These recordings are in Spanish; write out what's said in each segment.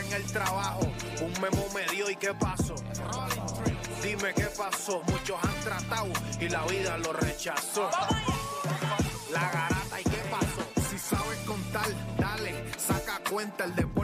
en el trabajo, un memo me dio y qué pasó. Dime qué pasó, muchos han tratado y la vida lo rechazó. La garata y qué pasó, si sabes contar, dale, saca cuenta, el deporte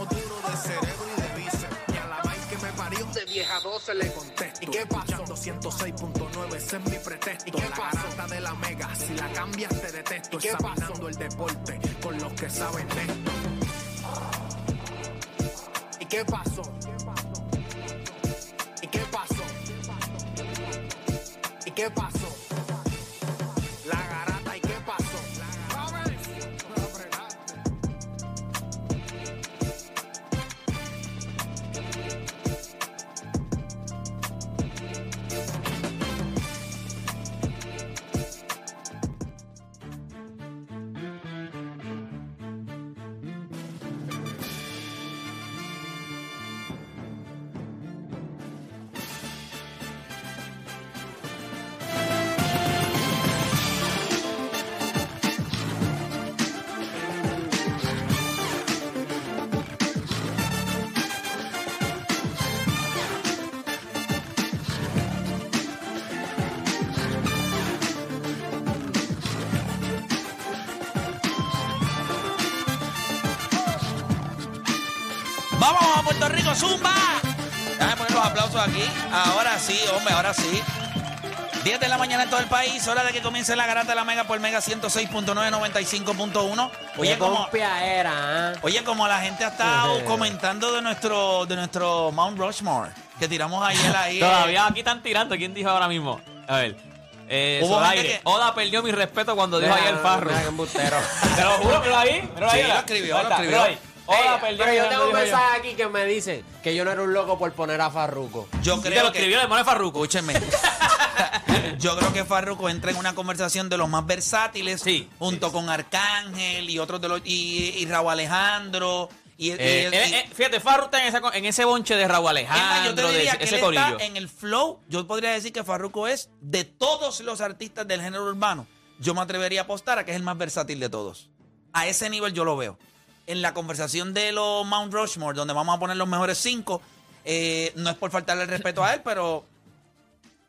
vieja 12 le contesto, ¿y qué pasó? 106.9, ese es mi pretexto, ¿y qué la garata de la mega, si la cambias te detesto, examinando el deporte con los que saben de esto. ¿Y qué pasó? ¿Y qué pasó? ¿Y qué pasó? La Vamos a Puerto Rico, Zumba. Déjame poner los aplausos aquí. Ahora sí, hombre, ahora sí. 10 de la mañana en todo el país, hora de que comience la garata de la Mega por Mega 106.9, 95.1. Oye, como, era, oye, como la gente ha estado comentando de nuestro, de nuestro Mount Rushmore, que tiramos ayer ahí. Todavía aquí están tirando. ¿Quién dijo ahora mismo? A ver. Eh, Hubo Zoraire. gente que- Oda perdió mi respeto cuando dijo ayer Farro. Mira qué embustero. Te lo juro, míralo ahí. Míralo Sí, ahí. lo mira. escribió, Ahí lo está, escribió. míralo ahí. Pero yo tengo un mensaje aquí que me dice que yo no era un loco por poner a Farruko. Yo Sí, te creo lo que. escribió el hermano de Farruko. Escúchenme. Yo creo que Farruko entra en una conversación de los más versátiles, Sí, junto con Arcángel y otros de los y, y Raúl Alejandro y, y- Eh, y- eh, eh, fíjate, Farru está en, esa co- en ese bonche de Raúl Es más, Alejandro, yo te de diría ese, que ese él corillo. está en el flow. Yo podría decir que Farruko es de todos los artistas del género urbano. Yo me atrevería a apostar a que es el más versátil de todos. A ese nivel yo lo veo. En la conversación de los Mount Rushmore, donde vamos a poner los mejores cinco, eh, no es por faltarle el respeto a él, pero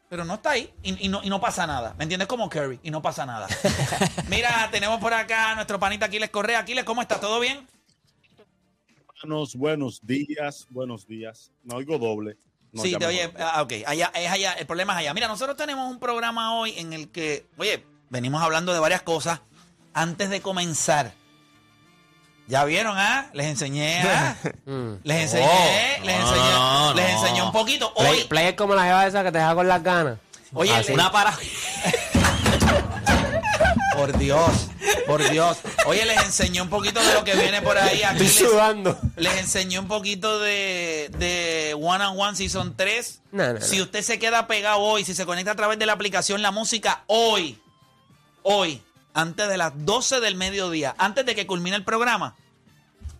pero no está ahí y, y no, y no pasa nada. ¿Me entiendes? Como Curry y no pasa nada. Mira, tenemos por acá a nuestro panita Aquiles Correa. Aquiles, ¿cómo estás? ¿Todo bien? Hermanos, buenos días, buenos días. Me oigo doble. No, sí, te oye, ah, ok, allá, es allá, el problema es allá. Mira, nosotros tenemos un programa hoy en el que, oye, venimos hablando de varias cosas. Antes de comenzar, ¿ya vieron, ah? Les enseñé, ah? Mm. Les enseñé, No, les no, enseñé, no, les no. enseñé un poquito. Play, Hoy, play es como la jeva esa que te deja con las ganas. Oye, Así. Una para. por Dios, por Dios. Oye, les enseñé un poquito de lo que viene por ahí. Aquí Estoy les, sudando. les enseñé un poquito de, de One and One Season 3. No, no, Si usted se queda pegado hoy, si se conecta a través de la aplicación La Música, hoy, hoy, antes de las 12 del mediodía, antes de que culmine el programa,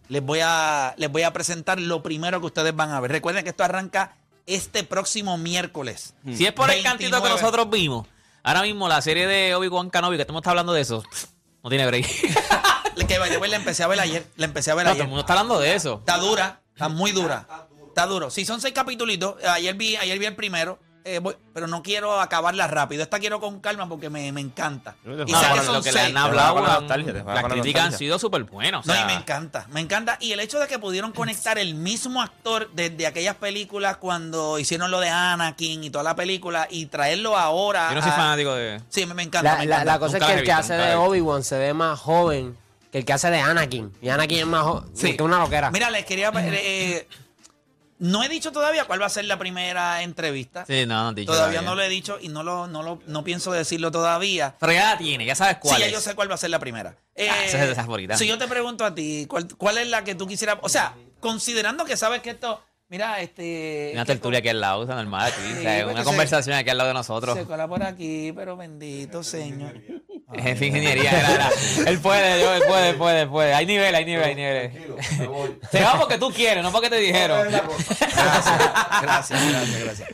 les voy a, les voy a presentar lo primero que ustedes van a ver. Recuerden que esto arranca este próximo miércoles. Si es por el cantito que 29. nosotros vimos, ahora mismo la serie de Obi-Wan Kenobi, que estamos hablando de eso, no tiene break. Que the way, la empecé a ver ayer. La empecé a ver No, todo ayer. el mundo está hablando de eso. Está dura, está muy dura. Está duro. Sí, son seis capítulos. Ayer vi, ayer vi el primero. Eh, voy- pero no quiero acabarla rápido. Esta quiero con calma porque me, me encanta. Y No, son lo que le han hablado, las la críticas han sido súper buenas. o No, y me encanta, me encanta. Y el hecho de que pudieron conectar el mismo actor desde aquellas películas cuando hicieron lo de Anakin y toda la película y traerlo ahora. Yo no soy a- fanático de. Sí, me, me encanta. La, me la- encanta. la cosa Nunca es que el que hace de. Obi-Wan se ve más joven Que el que hace de Anakin. Y Anakin es más jo- Sí. que una loquera. Mira, les quería. eh, no he dicho todavía cuál va a ser la primera entrevista. Sí, no, no he dicho todavía no lo he dicho y no lo, no lo no pienso decirlo todavía. Pero ya la tiene, ya sabes cuál sí, ya yo sé cuál va a ser la primera. Eh, Ah, esa es de esas favoritas. Si yo te pregunto a ti, ¿cuál, cuál es la que tú quisieras? O sea, considerando que sabes que esto. Mira, este. Una tertulia aquí al lado, o sea, normal aquí. o Sí, sea, porque una se- conversación aquí al lado de nosotros. Se cola por aquí, pero bendito señor. Es ingeniería. era, era. Él puede, yo, él puede, puede, puede. Hay nivel, hay nivel, hay nivel. Se va porque tú quieres, no porque te dijeron. Gracias, gracias, gracias.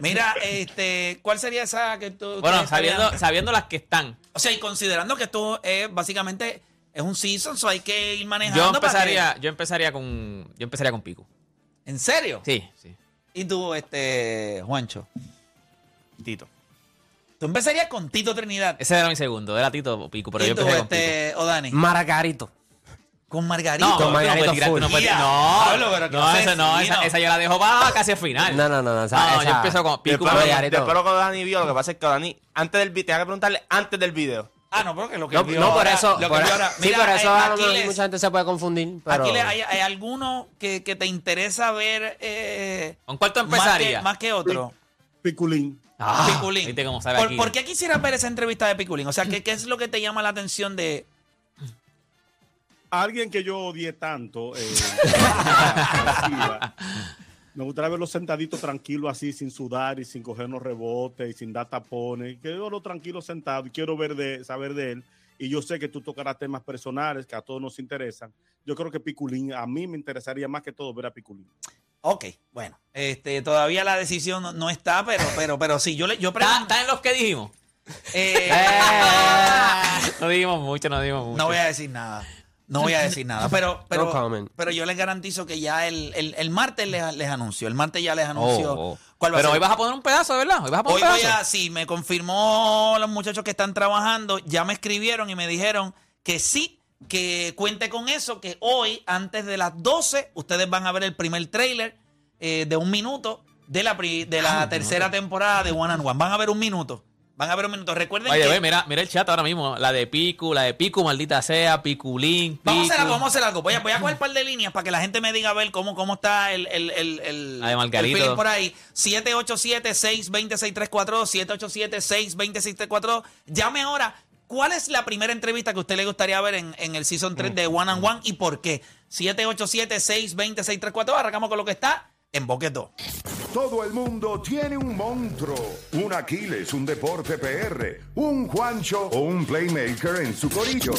Mira, este, ¿cuál sería esa que tú. Bueno, sabiendo, sabiendo las que están, O sea, y considerando que esto es básicamente es un season, so hay que ir manejando. yo para empezaría, yo empezaría con, yo empezaría con Pico. ¿En serio? Sí, sí. Y tú, este, Juancho. Tito. Tú empezarías con Tito Trinidad. Ese era mi segundo, era Tito o Pico, pero yo empecé con Pico. este, o Dani. Maracarito. Con Margarito. No, con tú no puedes Margarito tirar, no puedes- No, Pablo, pero qué no, esa, no esa, esa yo la dejo para casi al final. No, no, no, no. esa- No, yo esa- empiezo con Pico. Después, Margarito. después lo que Dani vio, lo que pasa es que Dani, antes del video, tengo que preguntarle antes del video. Ah, no, porque lo que No, vio no, por ahora- eso. lo que por- vio ahora- sí, Mira, por eso eh, Aquiles, mucha gente se puede confundir. Pero... Aquiles, ¿hay, hay alguno que, que te interesa ver eh, ¿Con cuál tú más que, empezarías? más que otro? Piculín. Ah, Piculín. ¿Viste cómo sabe ¿Por, aquí? por qué quisieras ver esa entrevista de Piculín? O sea, ¿qué, ¿qué es lo que te llama la atención de...? Alguien que yo odié tanto. eh, me gustaría verlo sentadito tranquilo así, sin sudar y sin cogernos rebotes y sin dar tapones. Que yo lo tranquilo sentado y quiero ver de, saber de él. Y yo sé que tú tocarás temas personales que a todos nos interesan. Yo creo que Piculín, a mí me interesaría más que todo ver a Piculín. Ok, bueno, este, todavía la decisión no, no está, pero, pero, pero sí, yo le, yo ¿Está, pregunto... está en los que dijimos? eh, No dijimos mucho, no dijimos mucho. no voy a decir nada. No voy a decir nada, pero, pero, No comment. pero yo les garantizo que ya el, el, el martes les, les anunció. El martes ya les anunció Oh, oh. cuál va Pero a hoy ser. vas a poner un pedazo, ¿verdad? Hoy vas a poner Hoy un voy pedazo. a, sí, me confirmó los muchachos que están trabajando, ya me escribieron y me dijeron que sí, que cuente con eso, que hoy, antes de las 12, ustedes van a ver el primer trailer eh, de un minuto de la, pri- de la tercera temporada de One and One. Van a ver un minuto. Van a ver un minuto. Recuerden Oye, que... ve, mira, mira el chat ahora mismo. La de Picu, la de Picu, maldita sea, Piculín, Picu. Vamos a hacer algo, vamos a hacer algo. Voy a, voy a coger un par de líneas para que la gente me diga a ver cómo, cómo está el, el, el, el, La de el feeling por ahí. 787-620-6342, 787-620-6342. Llame ahora. ¿Cuál es la primera entrevista que a usted le gustaría ver en, en el Season 3 de One and One y por qué? 787-620-6342. Arrancamos con lo que está en Boquet 2. Todo el mundo tiene un monstruo, un Aquiles, un Deporte PR, un Juancho o un Playmaker en su corillo.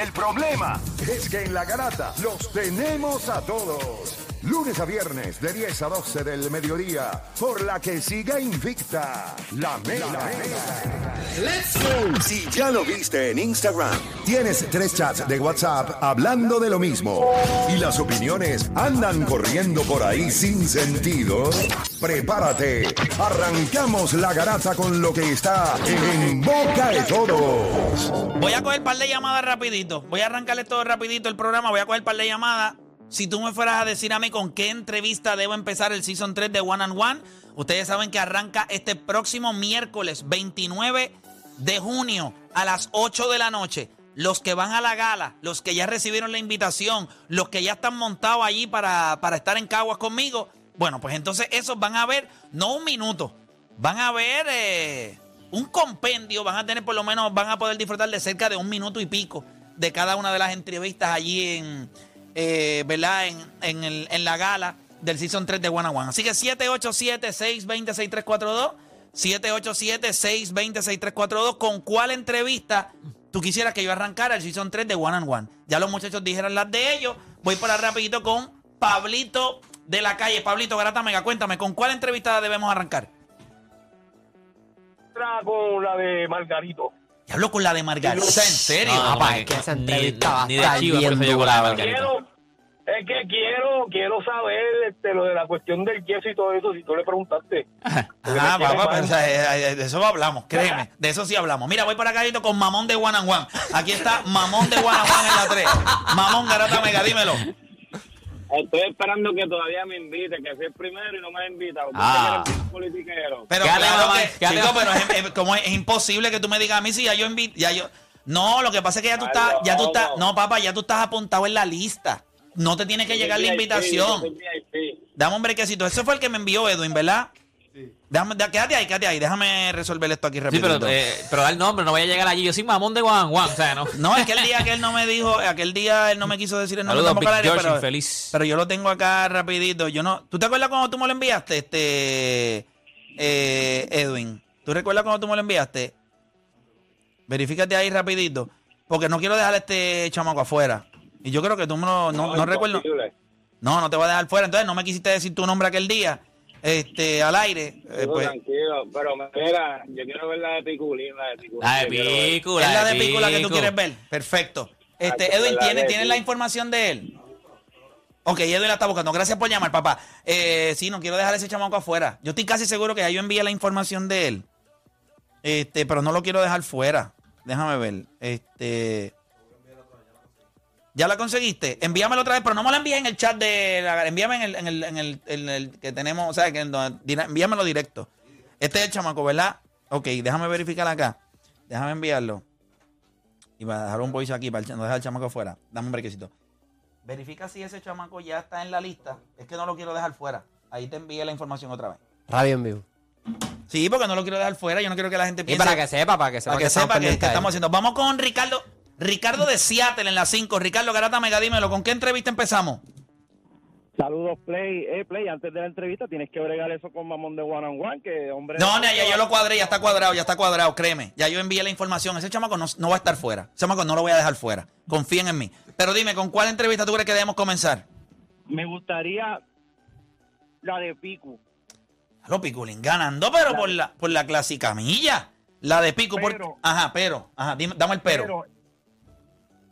El problema es que en la garata los tenemos a todos. Lunes a viernes de 10 a 12 del mediodía, por la que siga invicta la mela. Si ya lo viste en Instagram, tienes tres chats de WhatsApp hablando de lo mismo y las opiniones andan corriendo por ahí sin sentido, prepárate. Arrancamos la garata con lo que está en boca de todos. Voy a coger un par de llamadas rapidito. Voy a arrancarle todo rapidito el programa. Voy a coger un par de llamadas. Si tú me fueras a decir a mí con qué entrevista debo empezar el Season 3 de One and One, ustedes saben que arranca este próximo miércoles 29 de junio a las 8 de la noche. Los que van a la gala, los que ya recibieron la invitación, los que ya están montados allí para, para estar en Caguas conmigo, bueno, pues entonces esos van a ver no un minuto, van a ver eh, un compendio, van a tener por lo menos, van a poder disfrutar de cerca de un minuto y pico de cada una de las entrevistas allí en, eh, ¿verdad? En, en, el- en la gala del Season 3 de One on One. Así que 787-620-6342, 787-620-6342, ¿con cuál entrevista tú quisieras que yo arrancara el Season 3 de One on One? Ya los muchachos dijeron las de ellos, voy para rapidito con Pablito de la calle. Pablito Garata Mega, cuéntame, ¿con cuál entrevista debemos arrancar? con la de Margarito. Ya hablo con la de Margarita, ¿en serio? No, no, es que esa ni- entrevista va a ni de estar bien de dura, Margarita. Quiero, es que quiero, quiero saber este, lo de la cuestión del yeso y todo eso, si tú le preguntaste. Ah, papá, tiene pero, mal. o sea, eh, de eso hablamos, créeme, de eso sí hablamos. Mira, voy para acá con Mamón de One and One. Aquí está Mamón de One and One en la 3. Mamón Garata Mega, dímelo. Estoy esperando que todavía me invite, que soy el primero y no me ha invitado. Ah. Porque eres un politiquero. Pero claro que, chico, pero es, es- como es, es imposible que tú me digas a mí si ya yo invito, ya yo, No, lo que pasa es que ya tú Ay, estás, no, ya tú estás, no. no, papá, ya tú estás apuntado en la lista. No te tiene que llegar la invitación. Dame un brequecito. Ese fue el que me envió Edwin, ¿verdad? Déjame, da- quédate ahí, quédate ahí. Déjame resolver esto aquí Sí, rápido. pero, eh, pero da el nombre, no voy a llegar allí. Yo soy mamón de Juan Juan, o sea, no. No, es que el día que él no me dijo, aquel día él no me quiso decir el nombre tampoco al aire, pero, yo lo tengo acá rapidito. Yo no, ¿Tú te acuerdas cuando tú me lo enviaste, este eh, Edwin? ¿Tú recuerdas cuando tú me lo enviaste? Verifícate ahí rapidito, porque no quiero dejar a este chamaco afuera. Y yo creo que tú me lo, no, no recuerdo. No, no te voy a dejar fuera. Entonces no me quisiste decir tu nombre aquel día, este, al aire. eh, pues, Tranquilo, pero mira, yo quiero ver la de Piculín, la de Piculín. La de. Pico, es la de Pico. Pico la que tú quieres ver. Perfecto. Este, Edwin, ¿tienes, ¿tienes la información de él? Ok, Edwin la está buscando. Gracias por llamar, papá. Eh, sí, no quiero dejar ese chamaco afuera. Yo estoy casi seguro que ya yo envié la información de él. Este, pero no lo quiero dejar fuera. Déjame ver. Este. ¿Ya la conseguiste? Envíamela otra vez, pero no me la envíes en el chat de. la- envíame en el, en el, en el, en el que tenemos. O sea, que envíamelo directo. Este es el chamaco, ¿verdad? Ok, déjame verificar acá. Déjame enviarlo. Y para dejar un voice aquí, para el- no dejar el chamaco afuera. Dame un brequecito. Verifica si ese chamaco ya está en la lista. Es que no lo quiero dejar fuera. Ahí te envié la información otra vez. Radio en vivo. Sí, porque no lo quiero dejar fuera. Yo no quiero que la gente Y piense. para que sepa, para que sepa para que sepa que, estamos haciendo. Vamos con Ricardo. Ricardo de Seattle en la 5. Ricardo Garata Mega, dímelo. ¿Con qué entrevista empezamos? Saludos, Play. Eh, Play, antes de la entrevista tienes que bregar eso con Mamón de One on One, que hombre... No, no, ya yo lo cuadré, ya está cuadrado, ya está cuadrado, créeme. Ya yo envié la información. Ese chamaco no, no va a estar fuera. Ese chamaco no lo voy a dejar fuera. Confíen en mí. Pero dime, ¿con cuál entrevista tú crees que debemos comenzar? Me gustaría la de Picu. Lo Piculín ganando, pero por la, por la clásica milla. La de Pico, por- Pero- Ajá, pero. Ajá, dime- dame el pero. Pero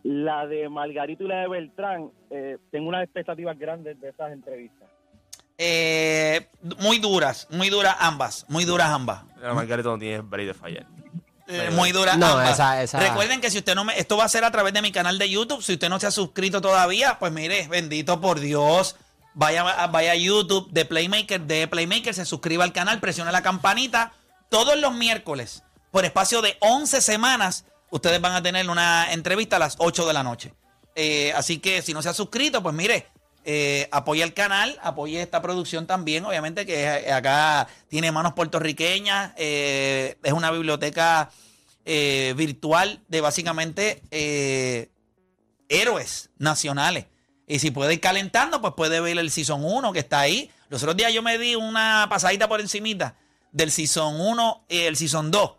la de Margarito y la de Beltrán, eh, tengo unas expectativas grandes de esas entrevistas. Eh, muy duras, muy duras ambas. Muy duras ambas. Pero Margarito no tiene break de fallar. Eh, muy duras No, esa- esa- Recuerden que si usted no me. Esto va a ser a través de mi canal de YouTube. Si usted no se ha suscrito todavía, pues mire, bendito por Dios. Vaya, a- vaya a YouTube de Playmaker, de Playmaker, se suscriba al canal, presione la campanita. Todos los miércoles, por espacio de 11 semanas, ustedes van a tener una entrevista a las 8 de la noche. Eh, así que si no se ha suscrito, pues mire, eh, apoya el canal, apoye esta producción también, obviamente que eh, acá tiene manos puertorriqueñas, eh, es una biblioteca virtual de básicamente héroes nacionales. Y si puede ir calentando, pues puede ver el Season 1 que está ahí. Los otros días yo me di una pasadita por encimita del Season 1 y el Season 2.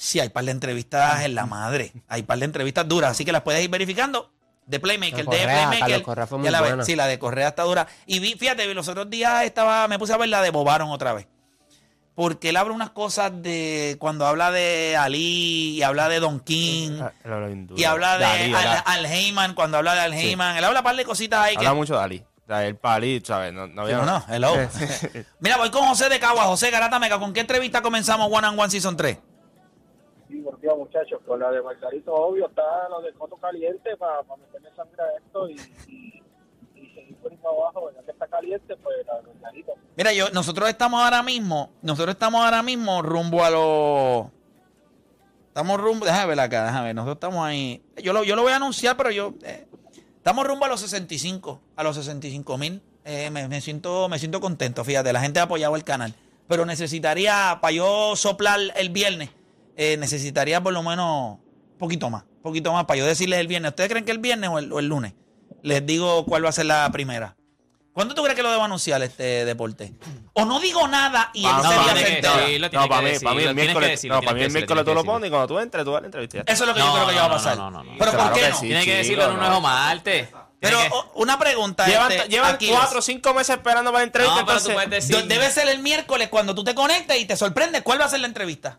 Sí, hay par de entrevistas en la madre. Hay par de entrevistas duras, así que las puedes ir verificando. De Playmaker, La de Correa, Playmaker. Correa fue muy ya la ves. buena. Sí, la de Correa está dura. Y vi, fíjate, los otros días estaba, me puse a ver la de Bobaron otra vez. Porque él habla unas cosas de cuando habla de Ali y habla de Don King duro. y habla de Ali, Al, Heyman, cuando habla de Al Heyman. Él habla un par de cositas ahí que. Habla mucho de Ali. El palito, ¿sabes? No, no Sí, no, no, hello. Mira, voy con José de Cagua. José Garata Mega, ¿con qué entrevista comenzamos One and One Season 3? Muchachos. Con la de Margarito, obvio, está lo de Coto Caliente para meterle sangre a esto y, y, y seguir por para abajo. Ya que está caliente, pues la. Mira, yo, nosotros estamos ahora mismo, nosotros estamos ahora mismo rumbo a los. Estamos rumbo, déjame ver acá, déjame ver, nosotros estamos ahí. Yo lo, yo lo voy a anunciar, pero yo. eh, estamos rumbo a los 65, a los 65 mil. Eh, me, me siento, me siento contento, fíjate, la gente ha apoyado el canal. Pero necesitaría, para yo soplar el viernes, eh, necesitaría por lo menos un poquito más, un poquito más para yo decirles el viernes. ¿Ustedes creen que el viernes o el, o el lunes? Les digo cuál va a ser la primera. ¿Cuándo tú crees que lo debo anunciar este deporte? O no digo nada y él Ah, no, para mí, para mí el miércoles, no, para mí el miércoles tú lo pones y cuando tú entres, tú das la entrevista. Eso es lo que yo No, creo que ya va a no, pasar. no, no, no. Pero Claro ¿por qué no? sí. Tiene que decirlo en un no. nuevo martes. Pero una pregunta. Llevan, este, llevan cuatro o cinco meses esperando para la entrevista, No, pero tú entonces... puedes decir. Do- Debe ser el miércoles cuando tú te conectes y te sorprende. ¿Cuál va a ser la entrevista?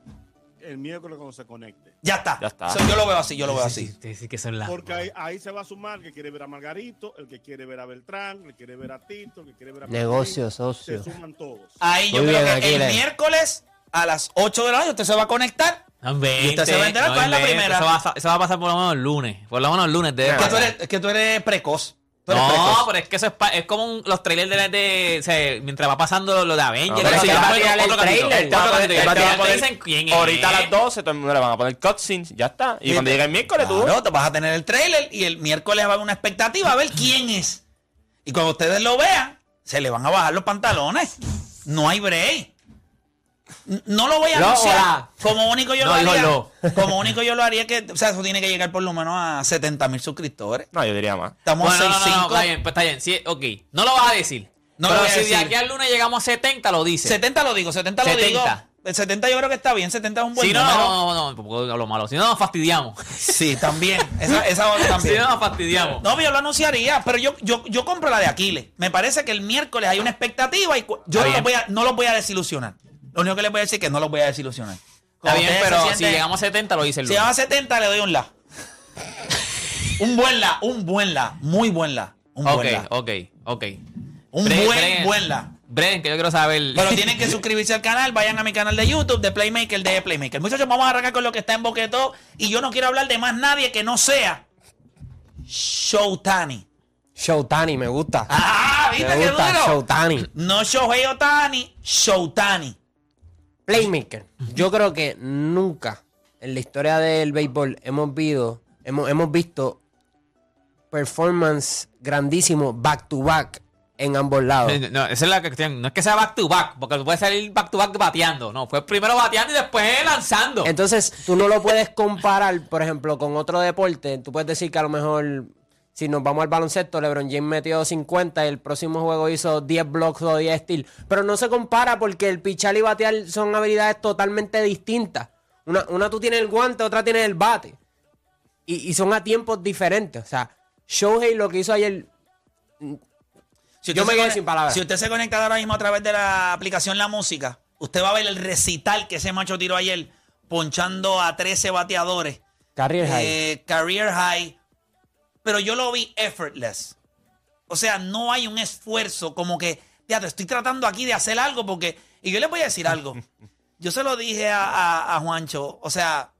El miércoles cuando se conecte. Ya está. Ya está. Yo lo veo así, yo lo veo así. Sí, sí, que son las. Porque ahí, ahí se va a sumar el que quiere ver a Margarito, el que quiere ver a Beltrán, el que quiere ver a Tito, el que quiere ver a Negocio, Piculín. socio. Se suman todos. Ahí yo Muy creo bien, que el miércoles a las 8 de la noche usted se va a conectar. No Y usted se va a enterar cuál es la primera. Eso va, a- eso va a pasar por lo menos el lunes. Por lo menos el lunes de Es que tú eres, es que tú eres precoz. No, precoz. pero es que eso es, pa- es como un- los trailers de, de- o sea, mientras va pasando lo, de Avengers. No, pero que va a otro tirar el capítulo. trailer. Ahorita a las 12 todo el mundo le van a poner cutscenes, ya está. Y Sí, cuando te- llegue el miércoles tú... Claro, te vas a tener el trailer y el miércoles va a haber una expectativa a ver quién es. Y cuando ustedes lo vean, se le van a bajar los pantalones. No hay break. No lo voy a No, anunciar. hola. Como único yo No, lo haría. lo. Como único yo lo haría que, o sea, eso tiene que llegar por lo menos a 70 mil suscriptores. No, yo diría más. Estamos Bueno, a no, no, no, 6.5. está bien, pues está bien. Sí, ok. No lo vas a decir. No lo pero voy a si decir. de aquí al lunes llegamos a 70, lo dices. 70 lo digo, 70 lo 70. digo. El 70 yo creo que está bien, 70 es un buen Si no, número. no, no, no, tampoco hablo malo. Si no, nos fastidiamos. Sí, también. Esa, esa otra Si también. no, nos fastidiamos. No, yo lo anunciaría, pero yo, yo, yo compro la de Aquiles. Me parece que el miércoles hay una expectativa y yo no los, voy a, no los voy a desilusionar. Lo único que les voy a decir es que no los voy a desilusionar. Está Como bien, ustedes pero si sienten- llegamos a 70, lo dice el si lunes. llegamos a 70, le doy un la. un buen la, un buen la, muy buen la. Un Ok, buen la. ok, ok. Un Bre- buen, Bren- buen la. Bren, que yo quiero saber. Pero tienen que suscribirse al canal, vayan a mi canal de YouTube de Playmaker, de Playmaker. Muchachos, vamos a arrancar con lo que está en Boquetó. Y yo no quiero hablar de más nadie que no sea Showtani. Showtani, me gusta. Ah, ¿viste me qué gusta, duro? Showtani. No Shohei Otani, Showtani. Playmaker. Yo creo que nunca en la historia del béisbol hemos visto, hemos, hemos visto performance grandísimo back to back en ambos lados. No, esa es la cuestión. No es que sea back to back, porque puede salir back to back bateando. No, fue primero bateando y después lanzando. Entonces, tú no lo puedes comparar, por ejemplo, con otro deporte. Tú puedes decir que a lo mejor, si nos vamos al baloncesto, LeBron James metió 50 y el próximo juego hizo 10 blocks o 10 steals. Pero no se compara porque el pichar y batear son habilidades totalmente distintas. Una, una tú tienes el guante, otra tienes el bate. Y, y son a tiempos diferentes. O sea, Shohei lo que hizo ayer Si Yo me quedé sin palabras. Si usted se conecta ahora mismo a través de la aplicación La Música, usted va a ver el recital que ese macho tiró ayer, ponchando a 13 bateadores. Career high. Eh, career high. Pero yo lo vi effortless. O sea, no hay un esfuerzo como que, teatro, estoy tratando aquí de hacer algo porque. Y yo les voy a decir algo. Yo se lo dije a, a- a Juancho. O sea,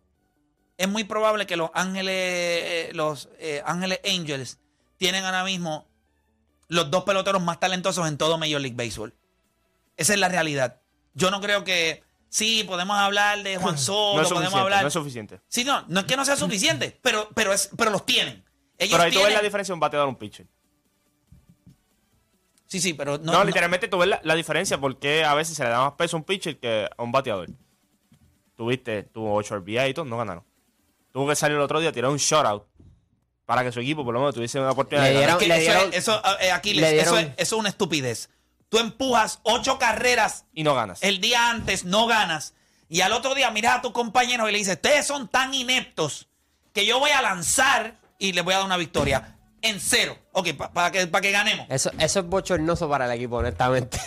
es muy probable que los Ángeles, eh, los eh, Ángeles Angels tienen ahora mismo los dos peloteros más talentosos en todo Major League Baseball. Esa es la realidad. Yo no creo que. Sí, podemos hablar de Juan Soto, No podemos hablar. no es suficiente. Sí, no, no es que no sea suficiente, pero, pero, es, pero los tienen. Ellos Pero ahí tú ves la diferencia de un bateador a un pitcher. Sí, sí, pero no. No, no- literalmente tú ves la, la diferencia porque a veces se le da más peso a un pitcher que a un bateador. Tuviste, tuvo 8 RBI y todo, no ganaron. Tuvo que salir el otro día a tirar un shutout para que su equipo por lo menos tuviese una oportunidad Le de ganar. es que le eso, es- eso, eh, Aquiles, le eso, es, eso es una estupidez. Tú empujas ocho carreras Y no ganas. el día antes, no ganas. Y al otro día miras a tus compañeros y le dices, ustedes son tan ineptos que yo voy a lanzar y les voy a dar una victoria en cero. Ok, pa- para que, para que ganemos. Eso, eso es bochornoso para el equipo, honestamente.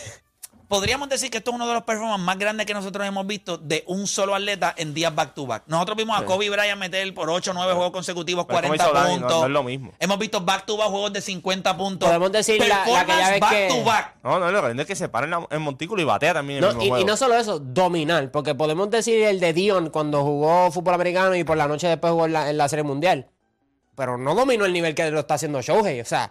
Podríamos decir que esto es uno de los performances más grandes que nosotros hemos visto de un solo atleta en días back to back. Nosotros vimos a Kobe Bryant meter por 8 o 9 juegos consecutivos Pero como 40 hizo Dani, no- puntos. no es lo mismo. Hemos visto back to back juegos de 50 puntos. Podemos decir la- la que ya ves back que- to back. No, no, lo grande es que se para en, montículo y batea también en No, el mismo y, juego. y no solo eso, dominar, porque podemos decir el de Dion cuando jugó fútbol americano y por la noche después jugó en la, en la Serie Mundial. Pero no dominó el nivel que lo está haciendo Shohei. O sea,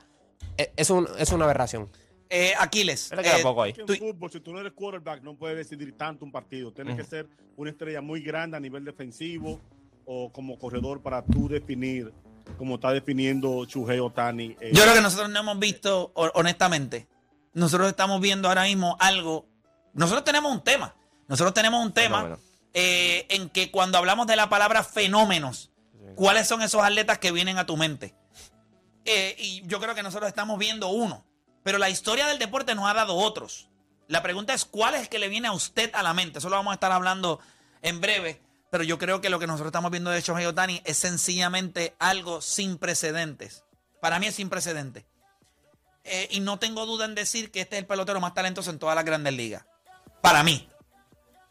e- es, un- es una aberración. Eh, Aquiles. Eh, poco ahí. En fútbol, si tú no eres quarterback, no puedes decidir tanto un partido. Tienes que ser una estrella muy grande a nivel defensivo o como corredor para tú definir, como está definiendo Chuhei Otani. eh, Yo creo que nosotros no hemos visto, ho- honestamente, nosotros estamos viendo ahora mismo algo. Nosotros tenemos un tema. Nosotros tenemos un tema eh, en que cuando hablamos de la palabra fenómenos, ¿cuáles son esos atletas que vienen a tu mente? Eh, y yo creo que nosotros estamos viendo uno. Pero la historia del deporte nos ha dado otros. La pregunta es, ¿cuál es el que le viene a usted a la mente? Eso lo vamos a estar hablando en breve. Pero yo creo que lo que nosotros estamos viendo de Shohei Otani es sencillamente algo sin precedentes. Para mí es sin precedentes. Eh, y no tengo duda en decir que este es el pelotero más talentoso en todas las grandes ligas. Para mí.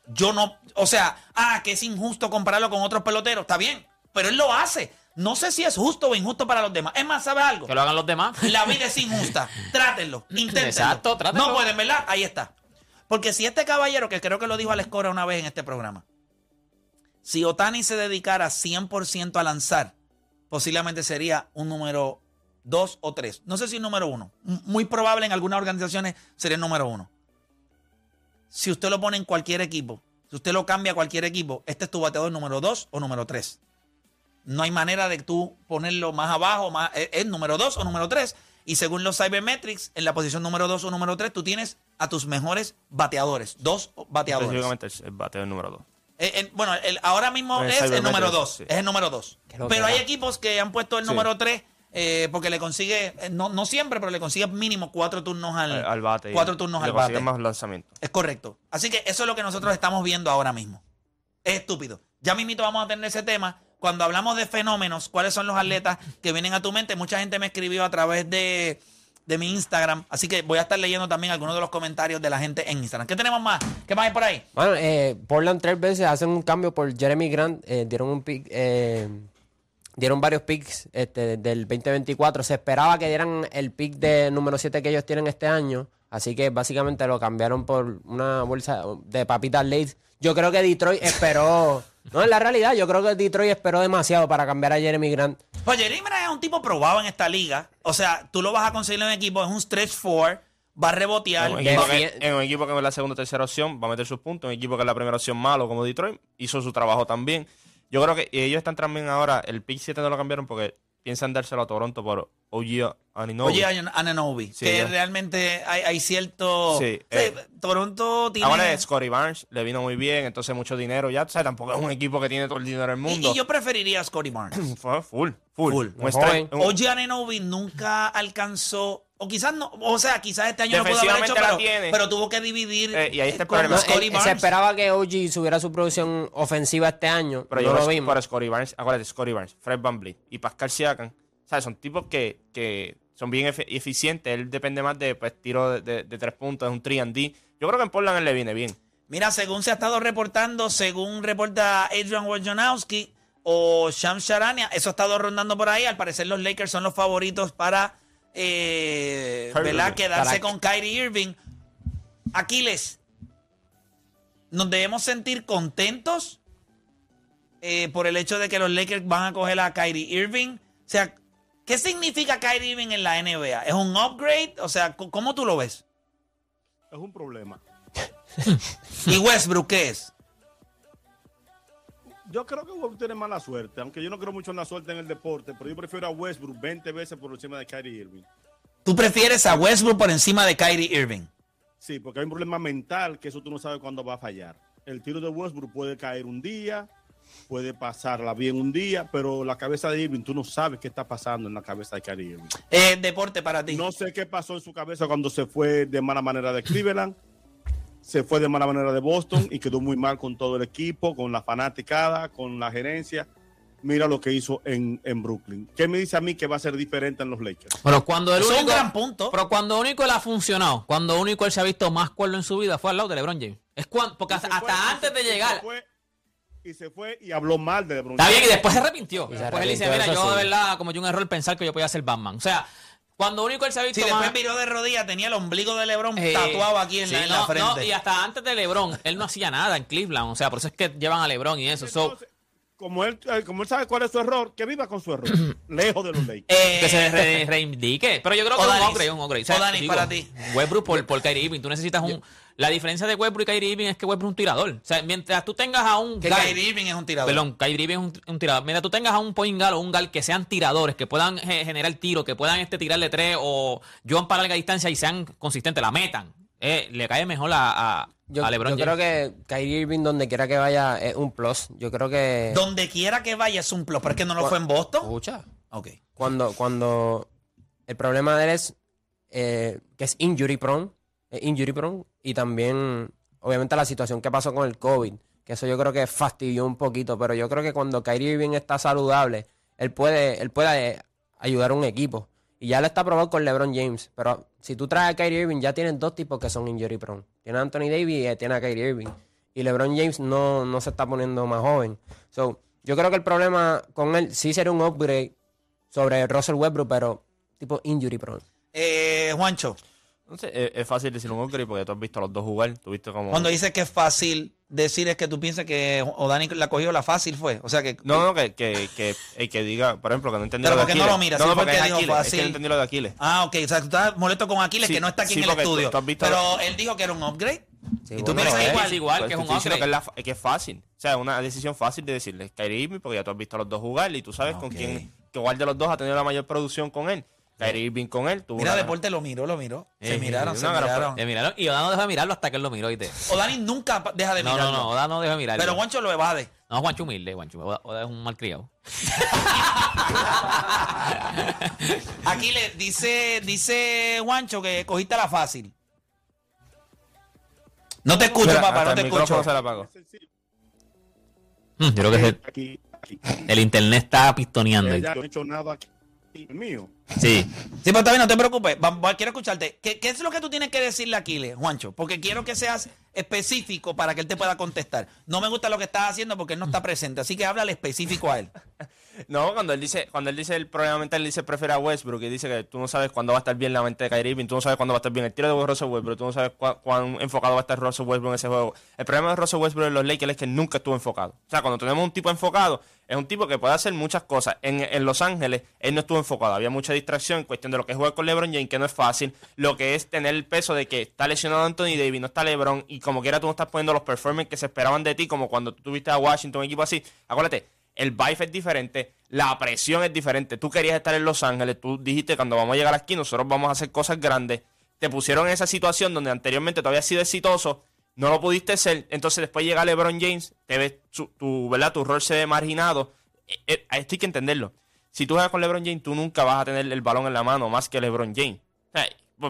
Yo no, o sea, ah, que es injusto compararlo con otros peloteros, está bien, pero él lo hace. No sé si es justo o injusto para los demás. Es más, ¿sabes algo? Que lo hagan los demás. La vida es injusta. Trátenlo, inténtenlo. Exacto, trátenlo. No pueden, ¿verdad? Ahí está. Porque si este caballero, que creo que lo dijo Alex Cora una vez en este programa, si Otani se dedicara 100% a lanzar, posiblemente sería un número dos o tres. No sé si número uno. M- Muy probable en algunas organizaciones sería el número uno. Si usted lo pone en cualquier equipo, si usted lo cambia a cualquier equipo, este es tu bateador número dos o número tres. No hay manera de tú ponerlo más abajo, más, es, es número dos o número tres. Y según los Cybermetrics, en la posición número dos o número tres, tú tienes a tus mejores bateadores. Dos bateadores. Específicamente el, el bateo número 2. Eh, eh, bueno, el- ahora mismo El es el número 2. sí. Es el número 2. Qué lo Pero hay equipos que han puesto el Sí. número 3 porque le consigue, eh, no, no siempre, pero le consigue mínimo cuatro turnos al, Al, al bate. Cuatro turnos le al bate. más lanzamientos. Es correcto. Así que eso es lo que nosotros estamos viendo ahora mismo. Es estúpido. Ya mismito vamos a tener ese tema. Cuando hablamos de fenómenos, ¿cuáles son los atletas que vienen a tu mente? Mucha gente me escribió a través de, de mi Instagram. Así que voy a estar leyendo también algunos de los comentarios de la gente en Instagram. ¿Qué tenemos más? ¿Qué más hay por ahí? Bueno, eh, Portland tres veces hacen un cambio por Jeremy Grant. eh, dieron un pick, eh, dieron varios picks este, del 2024. Se esperaba que dieran el pick de número 7 que ellos tienen este año. Así que básicamente lo cambiaron por una bolsa de papitas Lays. Yo creo que Detroit esperó. no, en la realidad, yo creo que Detroit esperó demasiado para cambiar a Jeremy Grant. Pues Jeremy Grant es un tipo probado en esta liga. O sea, tú lo vas a conseguir en un equipo, es un stretch four, va a rebotear. En un, equipo que, en un equipo que es la segunda o tercera opción, va a meter sus puntos. En un equipo que es la primera opción malo, como Detroit, hizo su trabajo también. Yo creo que ellos están también ahora, el pick 7 no lo cambiaron porque piensan dárselo a Toronto por OG Aninobi. Oye, Ananobi, Sí, que ya. realmente hay, hay cierto... Sí, Sí, eh. Toronto tiene... Ahora es Scotty Barnes, le vino muy bien, entonces mucho dinero. Ya, o sea, tampoco es un equipo que tiene todo el dinero del mundo. y yo preferiría a Scotty Barnes. Full, full. Full. Oye, Ananobi nunca alcanzó... O quizás no, o sea, quizás este año lo pudo haber hecho, pero, tuvo que dividir Eh, y ahí está el con problema. No, Scotty eh, se esperaba que OG subiera su producción ofensiva este año. Pero no yo lo vimos. para Scotty Barnes, acuérdate, Scotty Barnes, Fred Van y Pascal Siakam, ¿sabes? Son tipos que, que son bien eficientes. Él depende más de pues, tiro de, de- de tres puntos, es un 3 and D. Yo creo que en Portland él le viene bien. Mira, según se ha estado reportando, según reporta Adrian Wojnarowski o Shams Charania, eso ha estado rondando por ahí. Al parecer los Lakers son los favoritos para eh, ¿verdad? Quedarse con Kyrie Irving. Aquiles, nos debemos sentir contentos eh, por el hecho de que los Lakers van a coger a Kyrie Irving. O sea, ¿qué significa Kyrie Irving en la NBA? ¿Es un upgrade? O sea, ¿cómo tú lo ves? Es un problema. ¿Y Westbrook qué es? Yo creo que Westbrook tiene mala suerte, aunque yo no creo mucho en la suerte en el deporte, pero yo prefiero a Westbrook 20 veces por encima de Kyrie Irving. Tú prefieres a Westbrook por encima de Kyrie Irving. Sí, porque hay un problema mental que eso tú no sabes cuándo va a fallar. El tiro de Westbrook puede caer un día, puede pasarla bien un día, pero la cabeza de Irving, tú no sabes qué está pasando en la cabeza de Kyrie Irving. Eh, deporte para ti. No sé qué pasó en su cabeza cuando se fue de mala manera de Cleveland, se fue de mala manera de Boston y quedó muy mal con todo el equipo, con la fanaticada, con la gerencia. Mira lo que hizo en, en Brooklyn. ¿Qué me dice a mí que va a ser diferente en los Lakers? Pero cuando el Eso es un único, gran punto. Pero cuando único él ha funcionado, cuando único él se ha visto más cuerdo en su vida fue al lado de LeBron James. Es cuando, porque hasta, fue, antes de llegar. fue- y se fue y habló mal de LeBron Está bien, y después se arrepintió. se Después él dice, arrepintió, mira, yo de sí. verdad cometí un error pensar que yo podía ser Batman. O sea, cuando único él se ha visto Si más... después viró de rodillas, tenía el ombligo de LeBron Eh, tatuado aquí en, la, sí, en no, la frente. no, y hasta antes de LeBron, él no hacía nada en Cleveland. O sea, por eso es que llevan a LeBron y eso. So, Entonces, como, él, eh, como él sabe cuál es su error, que viva con su error, lejos de los Lakers. Eh, que se re- reivindique. Pero yo creo que es un upgrade, un upgrade. Odanis, para ti. Westbrook por, por Kyrie Irving. Tú necesitas un... La diferencia de Westbrook y Kyrie Irving es que Westbrook es un tirador. O sea, mientras tú tengas a un... que guard- Kyrie Irving es un tirador. Perdón, Kyrie Irving es un, un tirador. Mientras tú tengas a un point guard o un guard que sean tiradores, que puedan ge- generar tiro, que puedan este tirarle tres o Joan para larga distancia y sean consistentes, la metan. Eh, le cae mejor a, a, Yo, a LeBron yo creo que Kyrie Irving, donde quiera que vaya, es un plus. Yo creo que. Donde quiera que vaya es un plus. ¿Pero es que no lo fue en Boston? Escucha. Ok. Cuando, cuando el problema de él es eh, que es injury prone, es injury prone, y también, obviamente, la situación que pasó con el COVID, que eso yo creo que fastidió un poquito, pero yo creo que cuando Kyrie Irving está saludable, él puede, él puede ayudar a un equipo. Y ya lo está probado con LeBron James, pero si tú traes a Kyrie Irving, ya tienes dos tipos que son injury prone. Tiene a Anthony Davis y tiene a Kyrie Irving. Y LeBron James no, no se está poniendo más joven. So, yo creo que el problema con él sí sería un upgrade sobre Russell Westbrook, pero tipo injury prone. Eh, Juancho. No sé, es, es fácil decir un upgrade porque tú has visto a los dos jugar. Tú viste como. Cuando dices que es fácil decir es que tú piensas que O'Dani la cogió la fácil fue. O sea que. No, no, que, que, que, el que diga, por ejemplo, que no entendió Pero lo de ¿por qué no Aquiles. lo mira? No, porque que es dijo Aquiles. Es que no entendió lo de Aquiles. Ah, ok. O sea, tú estás molesto con Aquiles Sí, que no está aquí sí, en el porque tú- estudio. tú has visto- Pero él dijo que era un upgrade. Sí, y tú bueno, piensas es igual. es igual Pues que es un diciendo que es, upgrade. la- que es fácil. O sea, es una decisión fácil de decirle Kyrie Irving porque ya tú has visto a los dos jugar y tú sabes con Ok. quién, que cuál de los dos ha tenido la mayor producción con él. Kyrie Irving con él. tuvo Mira, una- Deporte lo miró, lo miró. Se Eh, miraron, se una gran- miraron. Eh, miraron, y Oda no dejó de mirarlo hasta que él lo miró, ¿viste? O'Dani nunca pa- deja de No, mirarlo. no, no, Oda no dejó de mirarlo. Pero Juancho lo evade. No, Juancho humilde, Juancho. Oda, Oda es un malcriado. Aquí le dice, dice Juancho que cogiste la fácil. No te escucho, Mira, papá, hasta no te el micrófono escucho. se la apagó. Mm, Yo creo que es el, Aquí, aquí. el internet está pistoneando. Eh, ya no he hecho nada aquí. El mío. Sí. Sí, pero bien, no te preocupes. Va- va- quiero escucharte. ¿Qué, qué es lo que tú tienes que decirle a Aquiles, Juancho? Porque quiero que seas específico para que él te pueda contestar. No me gusta lo que estás haciendo porque él no está presente, así que háblale específico a él. No, cuando él dice, cuando él dice el problema mental, él dice prefiere a Westbrook y dice que tú no sabes cuándo va a estar bien la mente de Kyrie Irving, tú no sabes cuándo va a estar bien el tiro de Russell Westbrook, tú no sabes cuán, cuán enfocado va a estar Russell Westbrook en ese juego. El problema de Russell Westbrook en los Lakers es que nunca estuvo enfocado. O sea, cuando tenemos un tipo enfocado, es un tipo que puede hacer muchas cosas. En, Los Ángeles, él no estuvo enfocado. Había mucha distracción en cuestión de lo que es jugar con LeBron James, que no es fácil. Lo que es tener el peso de que está lesionado Anthony Davis, no está LeBron, y como quiera tú no estás poniendo los performances que se esperaban de ti, como cuando tú tuviste a Washington, un equipo así. Acuérdate, el vibe es diferente, la presión es diferente. Tú querías estar en Los Ángeles, tú dijiste cuando vamos a llegar aquí, nosotros vamos a hacer cosas grandes. Te pusieron en esa situación donde anteriormente tú habías sido exitoso, no lo pudiste ser. Entonces después llega LeBron James, te ves tu, ¿verdad? tu rol se ve marginado. Eh, eh, esto hay que entenderlo. Si tú juegas con LeBron James, tú nunca vas a tener el balón en la mano más que LeBron James.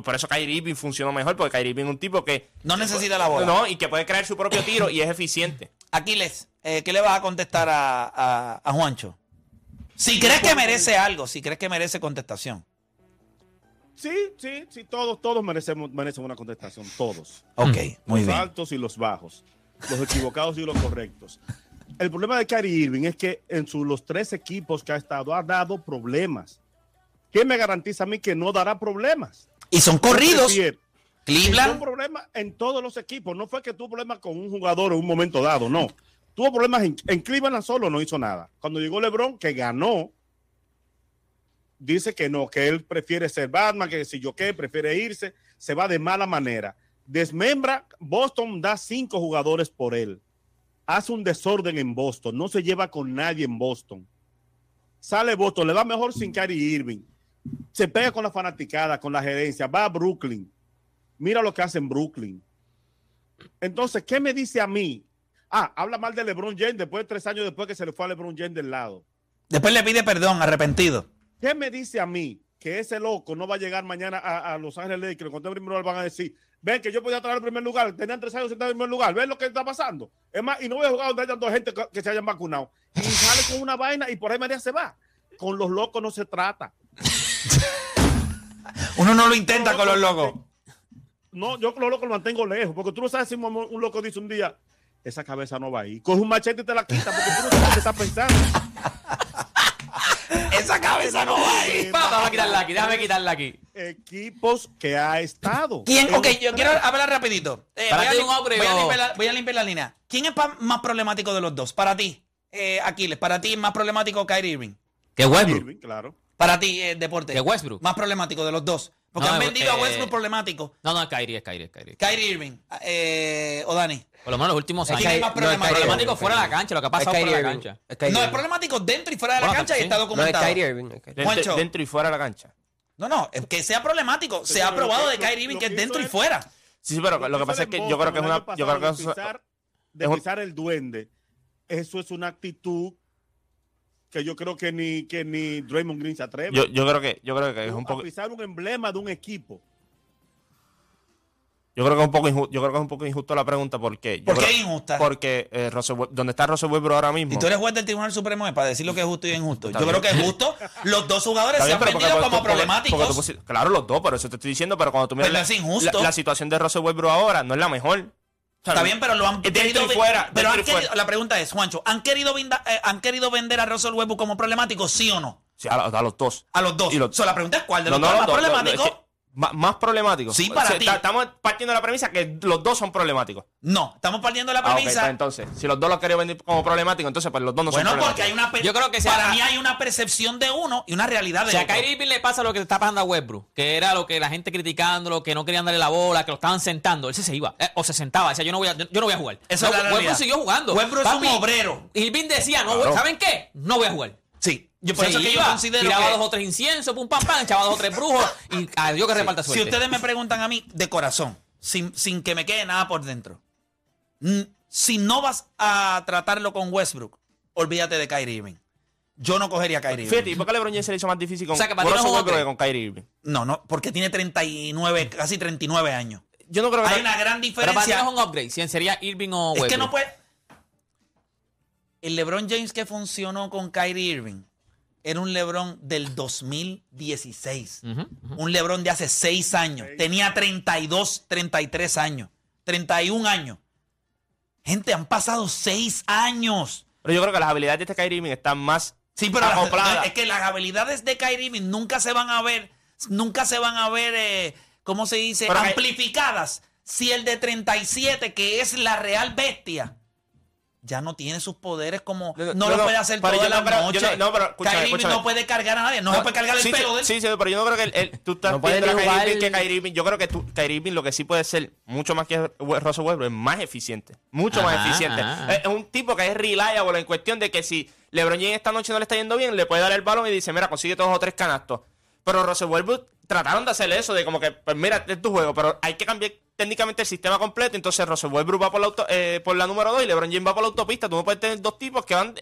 Por eso Kyrie Irving funcionó mejor, porque Kyrie Irving es un tipo que... No necesita la bola. No, y que puede crear su propio tiro y es eficiente. Aquiles, eh, ¿qué le vas a contestar a, a- a Juancho? Si crees que merece algo, si crees que merece contestación. Sí, sí, sí, todos, todos merecemos, merecen una contestación, todos. Ok, muy los bien. altos y los bajos, los equivocados y los correctos. El problema de Kyrie Irving es que en sus los tres equipos que ha estado ha dado problemas. ¿Qué me garantiza a mí que no dará problemas? Y son corridos. Prefiero- Tuvo Cleveland. problemas en todos los equipos. No fue que tuvo problemas con un jugador en un momento dado, no. Tuvo problemas en, en Cleveland solo, no hizo nada. Cuando llegó LeBron, que ganó, dice que no, que él prefiere ser Batman, que si yo qué, prefiere irse, se va de mala manera. Desmembra, Boston da cinco jugadores por él. Hace un desorden en Boston, no se lleva con nadie en Boston. Sale Boston, le va mejor sin Kyrie Irving. Se pega con la fanaticada, con la gerencia, va a Brooklyn. Mira lo que hace en Brooklyn. Entonces, ¿qué me dice a mí? Ah, habla mal de LeBron James después de tres años después que se le fue a LeBron James del lado. Después le pide perdón, arrepentido. ¿Qué me dice a mí que ese loco no va a llegar mañana a, a Los Ángeles? Que lo conté primero van a decir, ven que yo podía traer el primer lugar, tenían tres años en el primer lugar, ven lo que está pasando. Es más, y no voy a jugar donde hayan dos gente que, que se hayan vacunado. Y sale con una vaina y por ahí María se va. Con los locos no se trata. Uno no lo intenta con los locos. No, yo con los locos lo mantengo lejos, porque tú no sabes si un, loco dice un día, esa cabeza no va ahí. Coge un machete y te la quita, porque tú no sabes qué está pensando. Esa cabeza no va ahí. Déjame quitarla aquí, déjame quitarla aquí. Equipos que ha estado. ¿Quién? Ok, yo quiero hablar rapidito. Eh, Para voy, a voy a limpiar la, voy a limpiar la línea. ¿Quién es más problemático de los dos? Para ti, eh, Aquiles. Para ti, más problemático Kyrie Irving. Que Westbrook. Irving, claro. Para ti, eh, Deporte. Que Westbrook. Más problemático de los dos. Porque No, han eh, vendido a eh, Westbrook problemático. No, no, es Kyrie, es Kyrie, es Kyrie. Kyrie Irving. Eh, o Dani. Por lo menos los últimos Es años. ¿Quién es más Kyrie- no, es problemático? Kyrie Problemático Irving, fuera de la Kyrie cancha, lo que ha pasado Es fuera de la cancha. Es Kyrie No, es Irving. problemático dentro y fuera de la Bueno, cancha y sí. está No, es documentado. Kyrie Irving. es Kyrie- Dentro, Juancho. dentro y fuera de la cancha. No, no, es que sea problemático. Se Pero ha lo probado que- de Kyrie lo- Irving lo que es que dentro y él- fuera. Sí, sí, pero lo, que pasa es que yo creo que es una... Yo creo que de de es pisar el duende. Eso es una actitud que yo creo que ni, que ni Draymond Green se atreve. yo, yo creo que yo creo que es un poco pisar un emblema de un equipo. yo creo que es un poco injusto, yo creo que es un poco injusto la pregunta porque ¿Por qué creo- injusta? Porque eh, Russell donde está Russell Westbrook ahora mismo. Y tú eres juez del Tribunal Supremo es para decir lo que es justo y injusto. Está Yo creo que es justo. Los dos jugadores se han vendido porque- como porque- problemáticos. porque tú pusi- claro, los dos, por eso te estoy diciendo, pero cuando tú miras Pero la, es injusto. la- la situación de Russell Westbrook ahora no es la mejor. Está bien, pero lo han dentro querido y fuera, Pero han y querido- fuera. la pregunta es, Juancho, ¿han querido, vinda- eh, ¿han querido vender a Russell Westbrook como problemático, sí o no? Sí, a, a los dos. A los dos. Y los- So, la pregunta es cuál de No, los no, dos es los más problemático. es que- ma- más problemático. Sí, para O sea, ti. ta- Estamos partiendo de la premisa que los dos son problemáticos. No, estamos partiendo de la Ah, premisa. pues entonces, si los dos los quería vender como problemáticos, entonces pues los dos no bueno, son porque problemáticos. hay una Yo creo que para mí hay una percepción de uno y una realidad O de sea, a otro. Kyrie Irving le pasa lo que le está pasando a Westbrook, que era lo que la gente criticándolo, que no querían darle la bola, que lo estaban sentando. Él se iba, eh, o se sentaba, decía, yo no voy a, yo, yo no voy a jugar. Eso No, es la Westbrook realidad. siguió jugando. Westbrook es un obrero. Irving decía, no, ¿saben qué? No voy a jugar. Sí, yo por Se eso es que yo iba, considero tiraba que dos o tres inciensos, pum, pam, pam, echaba dos o tres brujos y adiós que reparta si suerte. ustedes me preguntan a mí de corazón, sin, sin que me quede nada por dentro, si no vas a tratarlo con Westbrook, olvídate de Kyrie Irving. Yo no cogería a Kyrie Fíjate, ¿y Irving. por qué LeBron James se le hizo más difícil con O sea, que para ti no es upgrade. que con Kyrie Irving? No, no, porque tiene 39, casi 39 años. Yo no creo que Hay una gran Pero para ti no diferencia. es un upgrade, si sería Irving o Es Westbrook. que no puede. El LeBron James que funcionó con Kyrie Irving era un LeBron del 2016. Ujú, Un LeBron de hace 6 años. Tenía 32, 33 años. 31 años. Gente, han pasado 6 años. Pero yo creo que las habilidades de este Kyrie Irving están más Sí, pero las- es que las habilidades de Kyrie Irving nunca se van a ver, nunca se van a ver, eh, ¿cómo se dice? Pero Amplificadas. Si el de 37, que es la real bestia, ya no tiene sus poderes como... No, No, no, lo no, puede hacer toda yo la no noche. pero escúchame, Kyrie escúchame. no puede cargar a nadie. No, se puede cargar el sí, pelo sí, de él. Sí, sí, pero yo no creo que el, el- tú estás viendo a ni Kyrie jugar- Irving que Kyrie Irving. Yo creo que tú, Kyrie Irving lo que sí puede ser mucho más que Russell Westbrook es más eficiente. Mucho más eficiente. ajá. Es, un tipo que es reliable en cuestión de que si LeBron James esta noche no le está yendo bien, le puede dar el balón y dice, mira, consigue dos o tres canastos. Pero Russell Westbrook trataron de hacer eso, de como que, pues mira, este es tu juego, pero hay que cambiar técnicamente el sistema completo. Entonces Russell Westbrook va por la, auto- eh, por la número 2 y LeBron James va por la autopista. Tú no puedes tener dos tipos que van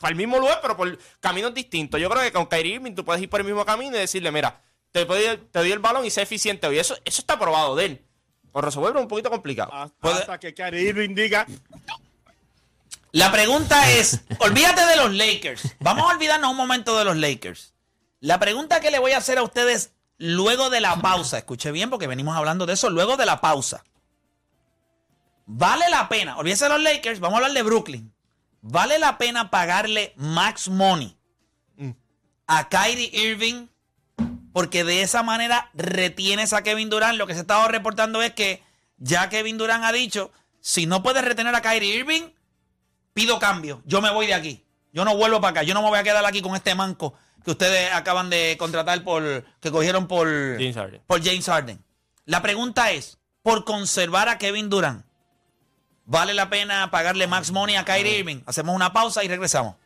para el mismo lugar, pero por caminos distintos. Yo creo que con Kyrie Irving tú puedes ir por el mismo camino y decirle, mira, te, doy- te doy el balón y sé eficiente. Y eso, eso está probado de él. Con Russell Westbrook es un poquito complicado. Hasta, hasta que Kyrie Irving diga, La pregunta es, olvídate de los Lakers. Vamos a olvidarnos un momento de los Lakers. La pregunta que le voy a hacer a ustedes luego de la pausa, escuche bien porque venimos hablando de eso, luego de la pausa. ¿Vale la pena? Olvídese de los Lakers, vamos a hablar de Brooklyn. ¿Vale la pena pagarle max money a Kyrie Irving? Porque de esa manera retienes a Kevin Durant. Lo que se estaba reportando es que ya Kevin Durant ha dicho, si no puedes retener a Kyrie Irving, pido cambio. Yo me voy de aquí. Yo no vuelvo para acá. Yo no me voy a quedar aquí con este manco que ustedes acaban de contratar por. que cogieron por. James Harden. Por James Harden. La pregunta es: por conservar a Kevin Durant, ¿vale la pena pagarle max money a Kyrie Irving? Hacemos una pausa y regresamos.